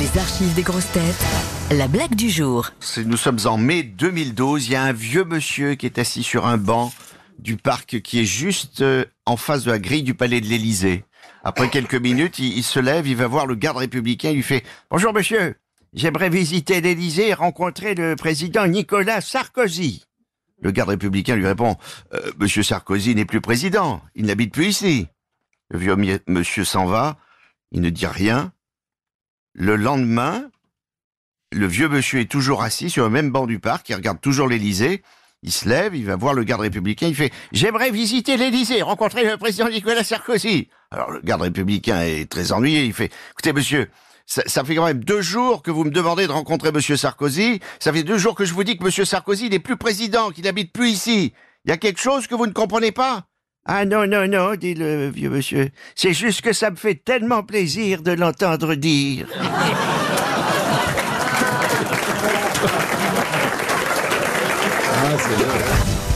Les archives des grosses têtes. La blague du jour. Nous sommes en mai 2012. Il y a un vieux monsieur qui est assis sur un banc du parc qui est juste euh, en face de la grille du palais de l'Élysée. Après quelques minutes, il, se lève, il va voir le garde républicain, il lui fait « Bonjour monsieur, j'aimerais visiter l'Élysée et rencontrer le président Nicolas Sarkozy. » Le garde républicain lui répond Euh, Monsieur Sarkozy n'est plus président, il n'habite plus ici. » Le vieux monsieur s'en va, il ne dit rien. Le lendemain, le vieux monsieur est toujours assis sur le même banc du parc, il regarde toujours l'Élysée. Il se lève, il va voir le garde républicain, il fait « J'aimerais visiter l'Élysée, rencontrer le président Nicolas Sarkozy. » Alors le garde républicain est très ennuyé, il fait « Écoutez monsieur, ça, ça fait quand même deux jours que vous me demandez de rencontrer monsieur Sarkozy, ça fait deux jours que je vous dis que monsieur Sarkozy n'est plus président, qu'il n'habite plus ici. Il y a quelque chose que vous ne comprenez pas ?» Ah non, non, non, dit le vieux monsieur, c'est juste que ça me fait tellement plaisir de l'entendre dire. Ah, vrai.